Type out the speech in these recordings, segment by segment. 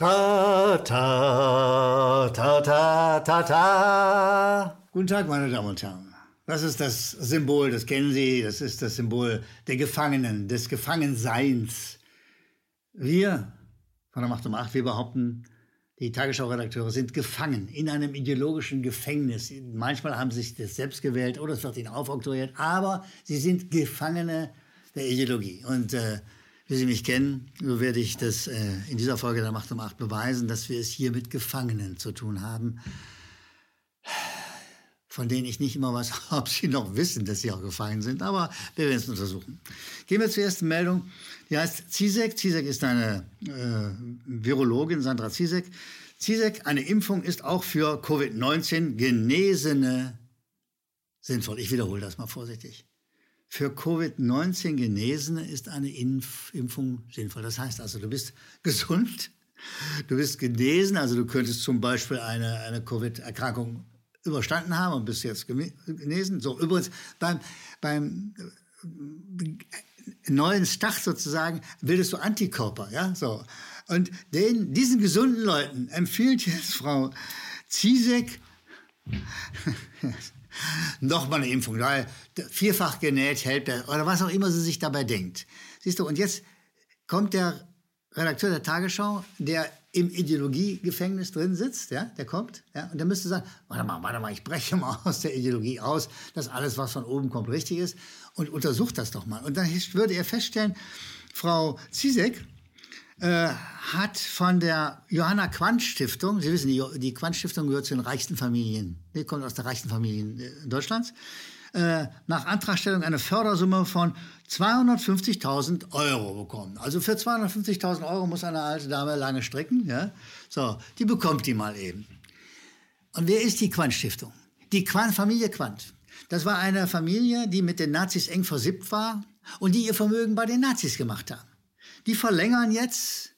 Ta, ta, ta, ta, ta, ta. Guten Tag, meine Damen und Herren. Das ist das Symbol, das kennen Sie, das ist das Symbol der Gefangenen, des Gefangenseins. Wir von der Macht um Acht, wir behaupten, die Tagesschau-Redakteure sind gefangen in einem ideologischen Gefängnis. Manchmal haben sie sich das selbst gewählt oder es wird ihnen aufoktroyiert, aber sie sind Gefangene der Ideologie. Und äh, wie Sie mich kennen, so werde ich das äh, in dieser Folge der Macht um Acht beweisen, dass wir es hier mit Gefangenen zu tun haben, von denen ich nicht immer weiß, ob sie noch wissen, dass sie auch gefangen sind, aber wir werden es untersuchen. Gehen wir zur ersten Meldung. Die heißt Zizek. Zizek ist eine äh, Virologin, Sandra Zizek. Zizek, eine Impfung ist auch für Covid-19 Genesene sinnvoll. Ich wiederhole das mal vorsichtig. Für Covid-19 Genesene ist eine Impf Impfung sinnvoll. Das heißt also, du bist gesund, du bist genesen, also du könntest zum Beispiel eine, eine Covid-Erkrankung überstanden haben und bist jetzt genesen. So, übrigens, beim, beim äh, neuen Start sozusagen bildest du Antikörper, ja, so. Und den, diesen gesunden Leuten empfiehlt jetzt Frau Zizek, nochmal eine Impfung, weil vierfach genäht hält oder was auch immer sie sich dabei denkt. Siehst du, und jetzt kommt der Redakteur der Tagesschau, der im Ideologiegefängnis drin sitzt, ja, der kommt, ja, und der müsste sagen, warte mal, warte mal, ich breche mal aus der Ideologie aus, dass alles, was von oben kommt, richtig ist und untersucht das doch mal. Und dann würde er feststellen, Frau Zizek äh, hat von der Johanna Quandt Stiftung, Sie wissen, die, die Quandt Stiftung gehört zu den reichsten Familien, die kommt aus der reichsten Familien äh, Deutschlands, äh, nach Antragstellung eine Fördersumme von 250.000 Euro bekommen. Also für 250.000 Euro muss eine alte Dame lange stricken. Ja? So, die bekommt die mal eben. Und wer ist die Quandt Stiftung? Die Quandt, Familie Quandt. Das war eine Familie, die mit den Nazis eng versippt war und die ihr Vermögen bei den Nazis gemacht haben. Die verlängern jetzt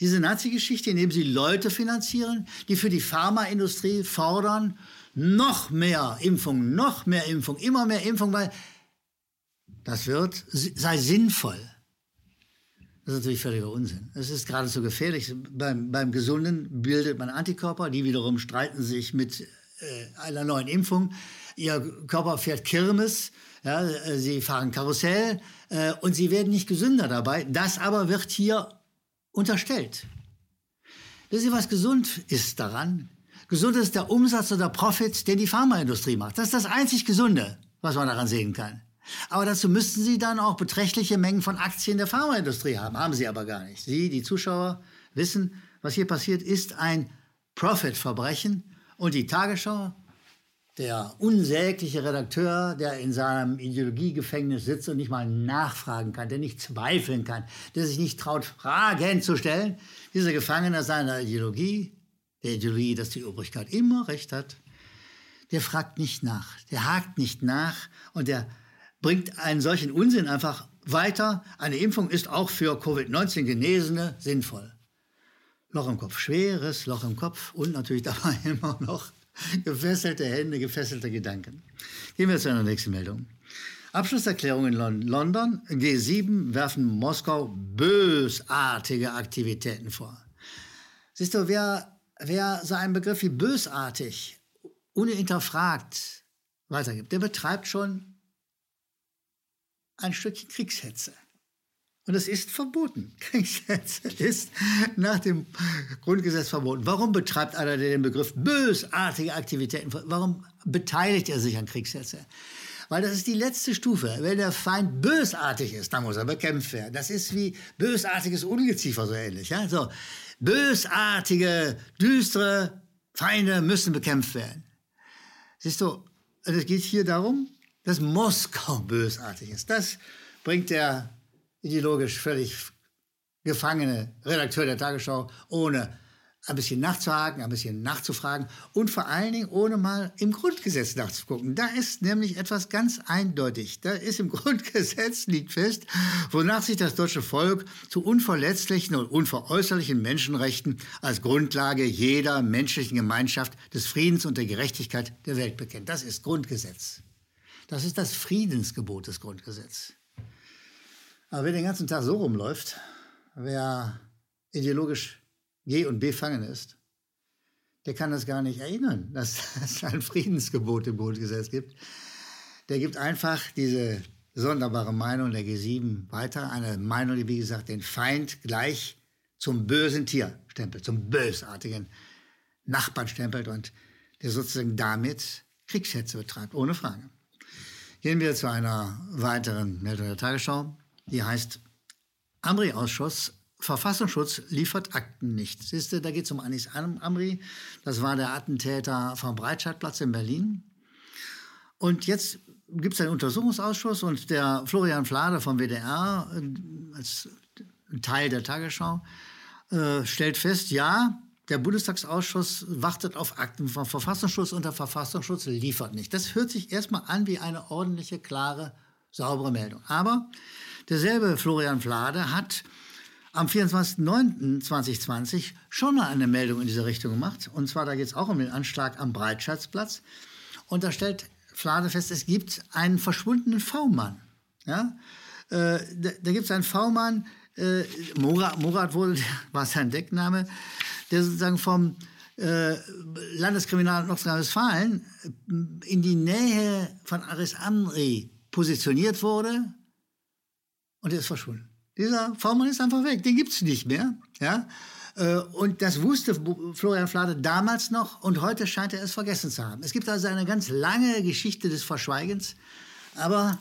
diese Nazi-Geschichte, indem sie Leute finanzieren, die für die Pharmaindustrie fordern, noch mehr Impfung, noch mehr Impfung, immer mehr Impfung, weil das wird, sei sinnvoll. Das ist natürlich völliger Unsinn. Es ist geradezu gefährlich. Beim, beim Gesunden bildet man Antikörper, die wiederum streiten sich mit äh, einer neuen Impfung. Ihr Körper fährt Kirmes, ja, äh, sie fahren Karussell äh, und sie werden nicht gesünder dabei. Das aber wird hier unterstellt. Wissen Sie, was gesund ist daran? Gesund ist der Umsatz oder Profit, den die Pharmaindustrie macht. Das ist das einzig Gesunde, was man daran sehen kann. Aber dazu müssten Sie dann auch beträchtliche Mengen von Aktien der Pharmaindustrie haben. Haben Sie aber gar nicht. Sie, die Zuschauer, wissen, was hier passiert, ist ein Profit-Verbrechen. Und die Tagesschau, der unsägliche Redakteur, der in seinem Ideologiegefängnis sitzt und nicht mal nachfragen kann, der nicht zweifeln kann, der sich nicht traut, Fragen zu stellen, dieser Gefangene seiner Ideologie, der Ideologie, dass die Obrigkeit immer recht hat, der fragt nicht nach, der hakt nicht nach und der bringt einen solchen Unsinn einfach weiter. Eine Impfung ist auch für Covid-19 Genesene sinnvoll. Loch im Kopf, schweres Loch im Kopf und natürlich dabei immer noch gefesselte Hände, gefesselte Gedanken. Gehen wir zu einer nächsten Meldung. Abschlusserklärung in London. G7 werfen Moskau bösartige Aktivitäten vor. Siehst du, wer wer so einen Begriff wie bösartig unhinterfragt weitergibt, der betreibt schon ein Stückchen Kriegshetze. Und es ist verboten. Kriegshetze ist nach dem Grundgesetz verboten. Warum betreibt einer den Begriff bösartige Aktivitäten? Warum beteiligt er sich an Kriegshetze? Weil das ist die letzte Stufe. Wenn der Feind bösartig ist, dann muss er bekämpft werden. Das ist wie bösartiges Ungeziefer so ähnlich. Ja? So, Bösartige, düstere Feinde müssen bekämpft werden. Siehst du, es geht hier darum, dass Moskau bösartig ist. Das bringt der ideologisch völlig gefangene Redakteur der Tagesschau ohne ein bisschen nachzuhaken, ein bisschen nachzufragen und vor allen Dingen ohne mal im Grundgesetz nachzugucken. Da ist nämlich etwas ganz eindeutig. Da ist im Grundgesetz liegt fest, wonach sich das deutsche Volk zu unverletzlichen und unveräußerlichen Menschenrechten als Grundlage jeder menschlichen Gemeinschaft des Friedens und der Gerechtigkeit der Welt bekennt. Das ist Grundgesetz. Das ist das Friedensgebot des Grundgesetzes. Aber wer den ganzen Tag so rumläuft, wer ideologisch G und befangen ist, der kann das gar nicht erinnern, dass es ein Friedensgebot im Grundgesetz gibt. Der gibt einfach diese sonderbare Meinung der G7 weiter. Eine Meinung, die, wie gesagt, den Feind gleich zum bösen Tier stempelt, zum bösartigen Nachbarn stempelt und der sozusagen damit Kriegsschätze betreibt, ohne Frage. Gehen wir zu einer weiteren Meldung der Tagesschau. Die heißt Amri-Ausschuss. Verfassungsschutz liefert Akten nicht. Siehst du, da geht es um Anis Amri. Das war der Attentäter vom Breitscheidplatz in Berlin. Und jetzt gibt es einen Untersuchungsausschuss und der Florian Flade vom WDR äh, als Teil der Tagesschau äh, stellt fest, ja, der Bundestagsausschuss wartet auf Akten vom Verfassungsschutz und der Verfassungsschutz liefert nicht. Das hört sich erstmal an wie eine ordentliche, klare, saubere Meldung. Aber derselbe Florian Flade hat am 24.09.2020 schon mal eine Meldung in diese Richtung gemacht. Und zwar, da geht es auch um den Anschlag am Breitscheidplatz. Und da stellt Flade fest, es gibt einen verschwundenen V-Mann. Ja? Äh, da, da gibt es einen V-Mann, äh, Murat, Murat wurde, war sein Deckname, der sozusagen vom äh, Landeskriminalamt Nordrhein-Westfalen in die Nähe von Aris Amri positioniert wurde und er ist verschwunden. Dieser V-Mann ist einfach weg, den gibt es nicht mehr. Ja? Äh, und das wusste Florian Flade damals noch und heute scheint er es vergessen zu haben. Es gibt also eine ganz lange Geschichte des Verschweigens, aber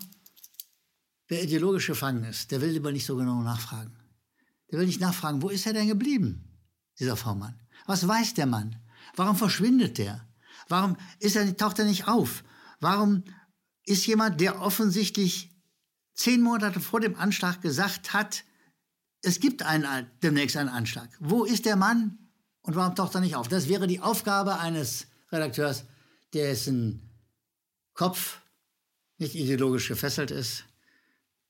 wer ideologisch gefangen ist, der will lieber nicht so genau nachfragen. Der will nicht nachfragen, wo ist er denn geblieben, dieser V-Mann? Was weiß der Mann? Warum verschwindet der? Warum ist er, taucht er nicht auf? Warum ist jemand, der offensichtlich zehn Monate vor dem Anschlag gesagt hat, es gibt einen, demnächst einen Anschlag. Wo ist der Mann und warum taucht er nicht auf? Das wäre die Aufgabe eines Redakteurs, dessen Kopf nicht ideologisch gefesselt ist.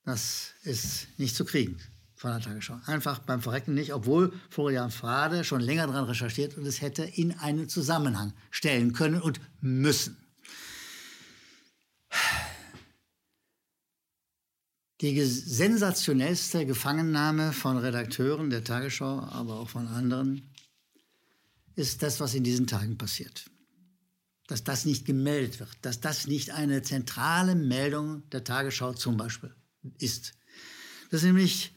Das ist nicht zu kriegen von der Tagesschau. Einfach beim Verrecken nicht, obwohl Florian Frade schon länger daran recherchiert und es hätte in einen Zusammenhang stellen können und müssen. Die sensationellste Gefangennahme von Redakteuren der Tagesschau, aber auch von anderen, ist das, was in diesen Tagen passiert. Dass das nicht gemeldet wird, dass das nicht eine zentrale Meldung der Tagesschau zum Beispiel ist. Das ist nämlich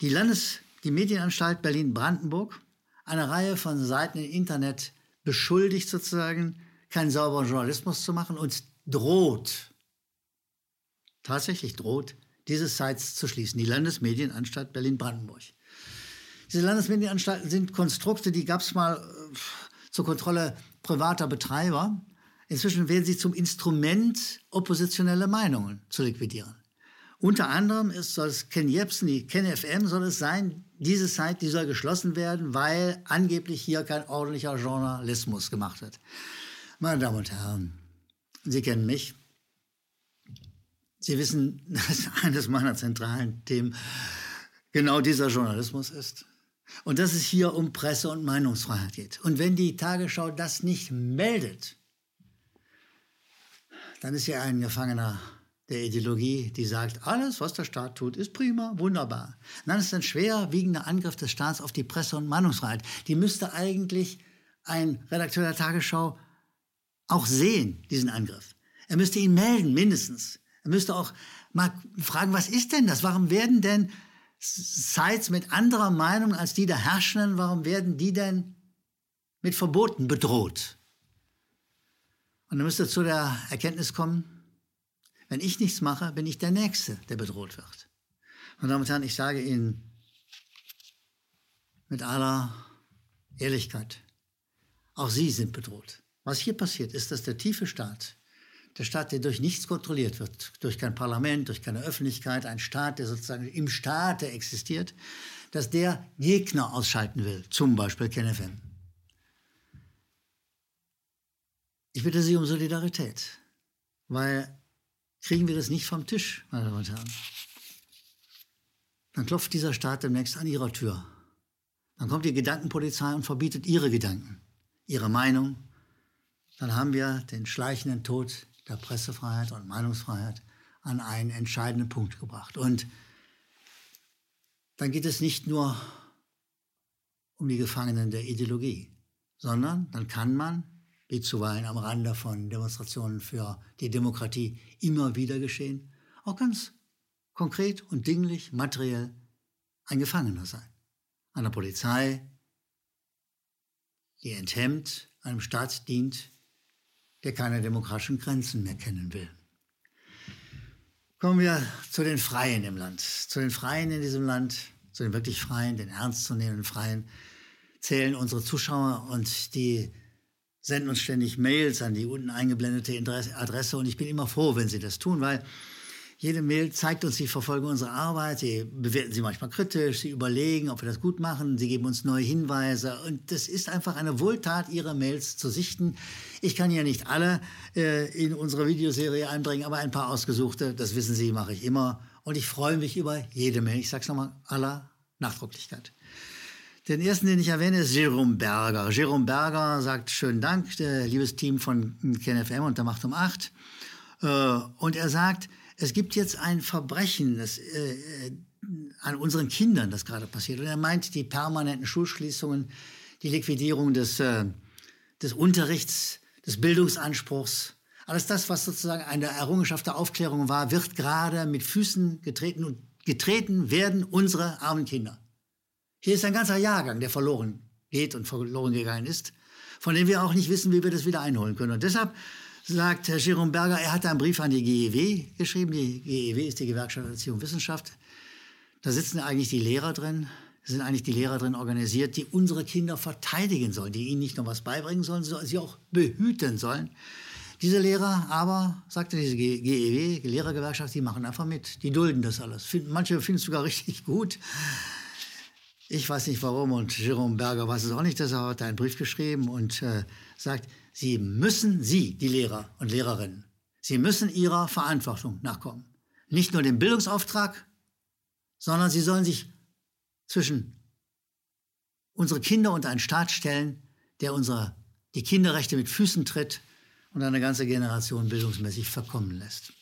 die Landes-, die Medienanstalt Berlin-Brandenburg, eine Reihe von Seiten im Internet beschuldigt sozusagen, keinen sauberen Journalismus zu machen und droht, tatsächlich droht, diese Sites zu schließen, die Landesmedienanstalt Berlin-Brandenburg. Diese Landesmedienanstalten sind Konstrukte, die gab es mal äh, zur Kontrolle privater Betreiber. Inzwischen werden sie zum Instrument, oppositionelle Meinungen zu liquidieren. Unter anderem ist, soll es Ken Jebsen, die Ken FM soll es sein, diese Site, die soll geschlossen werden, weil angeblich hier kein ordentlicher Journalismus gemacht wird. Meine Damen und Herren, Sie kennen mich. Sie wissen, dass eines meiner zentralen Themen genau dieser Journalismus ist. Und dass es hier um Presse- und Meinungsfreiheit geht. Und wenn die Tagesschau das nicht meldet, dann ist sie ein Gefangener der Ideologie, die sagt, alles, was der Staat tut, ist prima, wunderbar. Und dann ist ein schwerwiegender Angriff des Staats auf die Presse- und Meinungsfreiheit. Die müsste eigentlich ein Redakteur der Tagesschau auch sehen, diesen Angriff. Er müsste ihn melden, mindestens. Er müsste auch mal fragen, was ist denn das? Warum werden denn Sites mit anderer Meinung als die der Herrschenden, warum werden die denn mit Verboten bedroht? Und er müsste zu der Erkenntnis kommen, wenn ich nichts mache, bin ich der Nächste, der bedroht wird. Meine Damen und Herren, ich sage Ihnen mit aller Ehrlichkeit, auch Sie sind bedroht. Was hier passiert, ist, dass der tiefe Staat der Staat, der durch nichts kontrolliert wird, durch kein Parlament, durch keine Öffentlichkeit, ein Staat, der sozusagen im Staate existiert, dass der Gegner ausschalten will, zum Beispiel KenFM. Ich bitte Sie um Solidarität, weil kriegen wir das nicht vom Tisch, meine Damen und Herren, dann klopft dieser Staat demnächst an Ihrer Tür. Dann kommt die Gedankenpolizei und verbietet Ihre Gedanken, Ihre Meinung. Dann haben wir den schleichenden Tod der Pressefreiheit und Meinungsfreiheit an einen entscheidenden Punkt gebracht. Und dann geht es nicht nur um die Gefangenen der Ideologie, sondern dann kann man, wie zuweilen am Rande von Demonstrationen für die Demokratie immer wieder geschehen, auch ganz konkret und dinglich, materiell ein Gefangener sein. Einer Polizei, die enthemmt, einem Staat dient, der keine demokratischen Grenzen mehr kennen will. Kommen wir zu den Freien im Land. Zu den Freien in diesem Land, zu den wirklich Freien, den ernstzunehmenden Freien, zählen unsere Zuschauer und die senden uns ständig Mails an die unten eingeblendete Adresse und ich bin immer froh, wenn sie das tun, weil jede Mail zeigt uns, sie verfolgen unsere Arbeit, sie bewerten sie manchmal kritisch, sie überlegen, ob wir das gut machen, sie geben uns neue Hinweise. Und das ist einfach eine Wohltat, ihre Mails zu sichten. Ich kann ja nicht alle äh, in unsere Videoserie einbringen, aber ein paar ausgesuchte, das wissen Sie, mache ich immer. Und ich freue mich über jede Mail. Ich sage es nochmal, aller Nachdrucklichkeit. Den ersten, den ich erwähne, ist Jerome Berger. Jerome Berger sagt, schönen Dank, liebes Team von KenFM und der Macht um 8. Äh, und er sagt, es gibt jetzt ein Verbrechen das, äh, äh, an unseren Kindern, das gerade passiert. Und er meint die permanenten Schulschließungen, die Liquidierung des, äh, des Unterrichts, des Bildungsanspruchs. Alles das, was sozusagen eine Errungenschaft der Aufklärung war, wird gerade mit Füßen getreten und getreten werden unsere armen Kinder. Hier ist ein ganzer Jahrgang, der verloren geht und verloren gegangen ist, von dem wir auch nicht wissen, wie wir das wieder einholen können. Und deshalb sagt Herr Jerome Berger, er hat einen Brief an die GEW geschrieben. Die GEW ist die Gewerkschaft Erziehung und Wissenschaft. Da sitzen eigentlich die Lehrer drin, sind eigentlich die Lehrer drin organisiert, die unsere Kinder verteidigen sollen, die ihnen nicht nur was beibringen sollen, sondern sie auch behüten sollen. Diese Lehrer aber, sagte diese GEW, die Lehrergewerkschaft, die machen einfach mit. Die dulden das alles. Manche finden es sogar richtig gut. Ich weiß nicht warum und Jerome Berger weiß es auch nicht, dass er hat einen Brief geschrieben und äh, sagt, Sie müssen, Sie, die Lehrer und Lehrerinnen, Sie müssen Ihrer Verantwortung nachkommen. Nicht nur dem Bildungsauftrag, sondern Sie sollen sich zwischen unsere Kinder und einen Staat stellen, der unsere, die Kinderrechte mit Füßen tritt und eine ganze Generation bildungsmäßig verkommen lässt.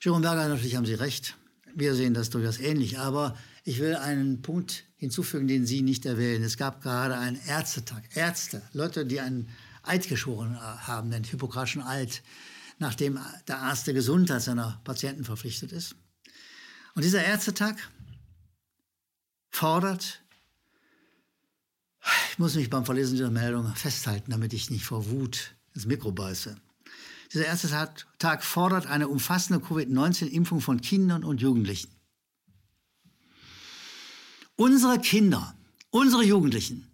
Jerome Berger, natürlich haben Sie recht. Wir sehen das durchaus ähnlich. Aber ich will einen Punkt hinzufügen, den Sie nicht erwähnen. Es gab gerade einen Ärztetag. Ärzte, Leute, die einen Eid geschworen haben, den Hippokratischen Eid, nachdem der Arzt der Gesundheit seiner Patienten verpflichtet ist. Und dieser Ärztetag fordert, ich muss mich beim Verlesen dieser Meldung festhalten, damit ich nicht vor Wut ins Mikro beiße. Dieser Ärztetag fordert eine umfassende Covid-19-Impfung von Kindern und Jugendlichen. Unsere Kinder, unsere Jugendlichen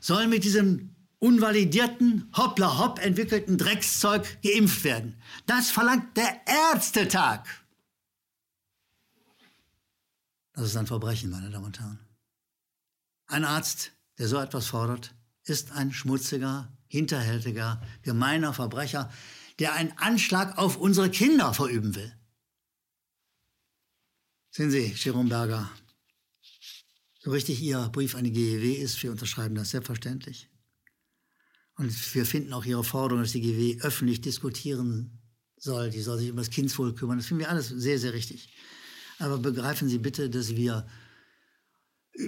sollen mit diesem unvalidierten, hoppla hopp entwickelten Dreckszeug geimpft werden. Das verlangt der Ärztetag. Das ist ein Verbrechen, meine Damen und Herren. Ein Arzt, der so etwas fordert, ist ein schmutziger, hinterhältiger, gemeiner Verbrecher, der einen Anschlag auf unsere Kinder verüben will. Sehen Sie, Jerome Berger, so richtig Ihr Brief an die GEW ist, wir unterschreiben das selbstverständlich. Und wir finden auch Ihre Forderung, dass die GW öffentlich diskutieren soll. Die soll sich um das Kindswohl kümmern. Das finden wir alles sehr, sehr richtig. Aber begreifen Sie bitte, dass wir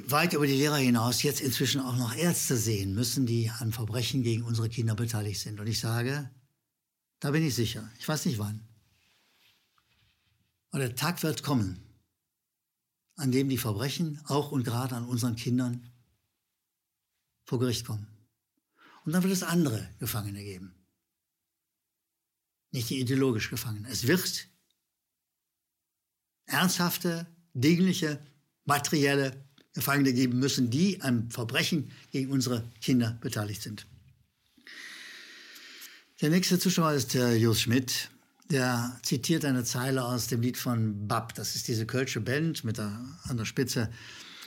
weit über die Lehrer hinaus jetzt inzwischen auch noch Ärzte sehen müssen, die an Verbrechen gegen unsere Kinder beteiligt sind. Und ich sage, da bin ich sicher. Ich weiß nicht wann. Aber der Tag wird kommen, an dem die Verbrechen auch und gerade an unseren Kindern vor Gericht kommen. Und dann wird es andere Gefangene geben. Nicht die ideologisch Gefangenen. Es wird ernsthafte, dingliche, materielle Gefangene geben müssen, die am Verbrechen gegen unsere Kinder beteiligt sind. Der nächste Zuschauer ist der Jos Schmidt. Der zitiert eine Zeile aus dem Lied von Bab. Das ist diese kölsche Band mit der, an der Spitze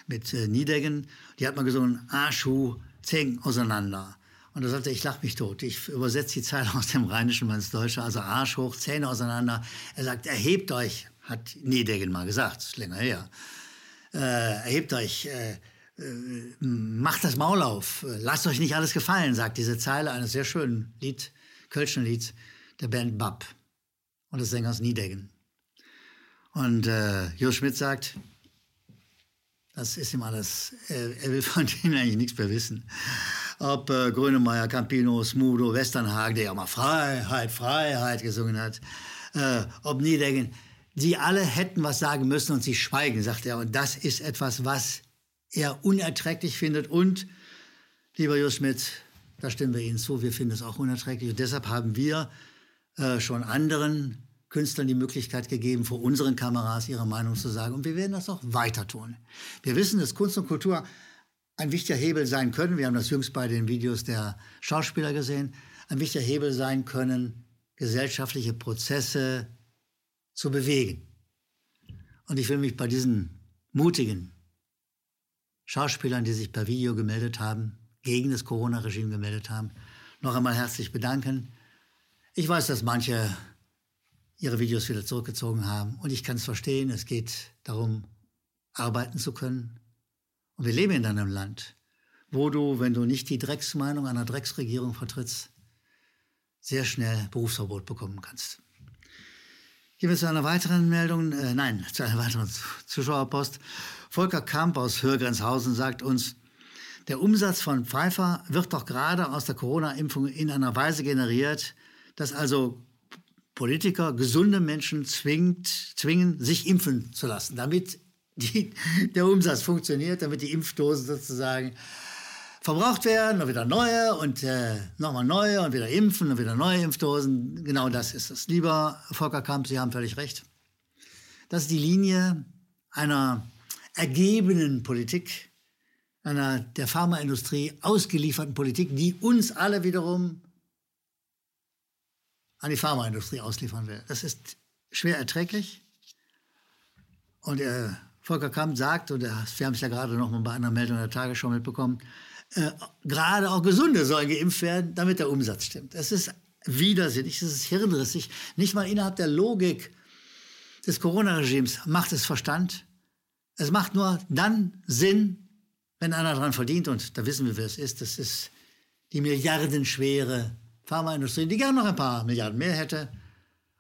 mit äh, Niedeggen. Die hat mal gesungen, Arschu, Zeng auseinander. Und er sagte, ich lach mich tot. Ich übersetze die Zeile aus dem Rheinischen mal ins Deutsche, also Arsch hoch, Zähne auseinander. Er sagt, erhebt euch, hat Niedegen mal gesagt, ist länger her. Äh, erhebt euch, äh, äh, macht das Maul auf, lasst euch nicht alles gefallen, sagt diese Zeile eines sehr schönen Lied, Kölschen Lieds der Band Bab und des Sängers Niedegen. Und äh, Jo Schmidt sagt, Das ist ihm alles, er, er will von denen eigentlich nichts mehr wissen. Ob äh, Grönemeyer, Campino, Smudo, Westernhagen, der ja mal Freiheit, Freiheit gesungen hat, äh, ob Niedegen, die alle hätten was sagen müssen und sie schweigen, sagt er. Und das ist etwas, was er unerträglich findet. Und, lieber Jus Schmidt, da stimmen wir Ihnen zu, wir finden es auch unerträglich. Und deshalb haben wir äh, schon anderen Künstlern die Möglichkeit gegeben, vor unseren Kameras ihre Meinung zu sagen. Und wir werden das auch weiter tun. Wir wissen, dass Kunst und Kultur ein wichtiger Hebel sein können. Wir haben das jüngst bei den Videos der Schauspieler gesehen. Ein wichtiger Hebel sein können, gesellschaftliche Prozesse zu bewegen. Und ich will mich bei diesen mutigen Schauspielern, die sich per Video gemeldet haben, gegen das Corona-Regime gemeldet haben, noch einmal herzlich bedanken. Ich weiß, dass manche ihre Videos wieder zurückgezogen haben und ich kann es verstehen. Es geht darum, arbeiten zu können. Und wir leben in einem Land, wo du, wenn du nicht die Drecksmeinung einer Drecksregierung vertrittst, sehr schnell Berufsverbot bekommen kannst. Gehen wir zu einer weiteren Meldung, äh, nein, zu einer weiteren Zuschauerpost. Volker Kamp aus Hörgrenzhausen sagt uns, der Umsatz von Pfeiffer wird doch gerade aus der Corona-Impfung in einer Weise generiert, dass also Politiker gesunde Menschen zwingt, zwingen, sich impfen zu lassen, damit die, der Umsatz funktioniert, damit die Impfdosen sozusagen verbraucht werden und wieder neue und äh, nochmal neue und wieder impfen und wieder neue Impfdosen. Genau das ist es. Lieber Volker Kamp, Sie haben völlig recht. Das ist die Linie einer ergebenen Politik, einer der Pharmaindustrie ausgelieferten Politik, die uns alle wiederum an die Pharmaindustrie ausliefern will. Das ist schwer erträglich. Und äh, Volker Kamp sagt, und wir haben es ja gerade noch mal bei einer Meldung der Tagesschau mitbekommen, äh, gerade auch Gesunde sollen geimpft werden, damit der Umsatz stimmt. Es ist widersinnig, es ist hirnrissig. Nicht mal innerhalb der Logik des Corona-Regimes macht es Verstand. Es macht nur dann Sinn, wenn einer daran verdient. Und da wissen wir, wer es ist. Das ist die milliardenschwere Pharmaindustrie, die gerne noch ein paar Milliarden mehr hätte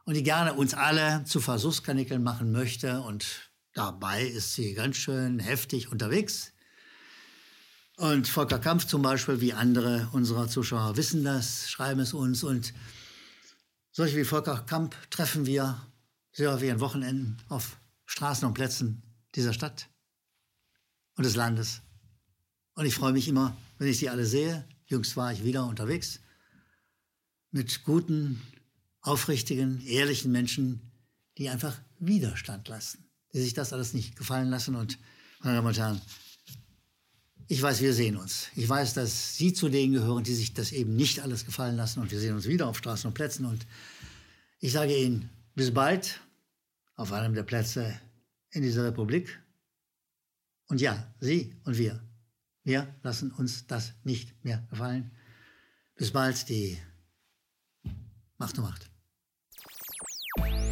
und die gerne uns alle zu Versuchskanickeln machen möchte. Und dabei ist sie ganz schön heftig unterwegs. Und Volker Kampf zum Beispiel, wie andere unserer Zuschauer wissen das, schreiben es uns. Und solche wie Volker Kamp treffen wir sehr häufig an Wochenenden auf Straßen und Plätzen dieser Stadt und des Landes. Und ich freue mich immer, wenn ich sie alle sehe. Jüngst war ich wieder unterwegs mit guten, aufrichtigen, ehrlichen Menschen, die einfach Widerstand leisten, die sich das alles nicht gefallen lassen. Und meine Damen und Herren, ich weiß, wir sehen uns. Ich weiß, dass Sie zu denen gehören, die sich das eben nicht alles gefallen lassen. Und wir sehen uns wieder auf Straßen und Plätzen. Und ich sage Ihnen, bis bald auf einem der Plätze in dieser Republik. Und ja, Sie und wir, wir lassen uns das nicht mehr gefallen. Bis bald, die Macht und Macht.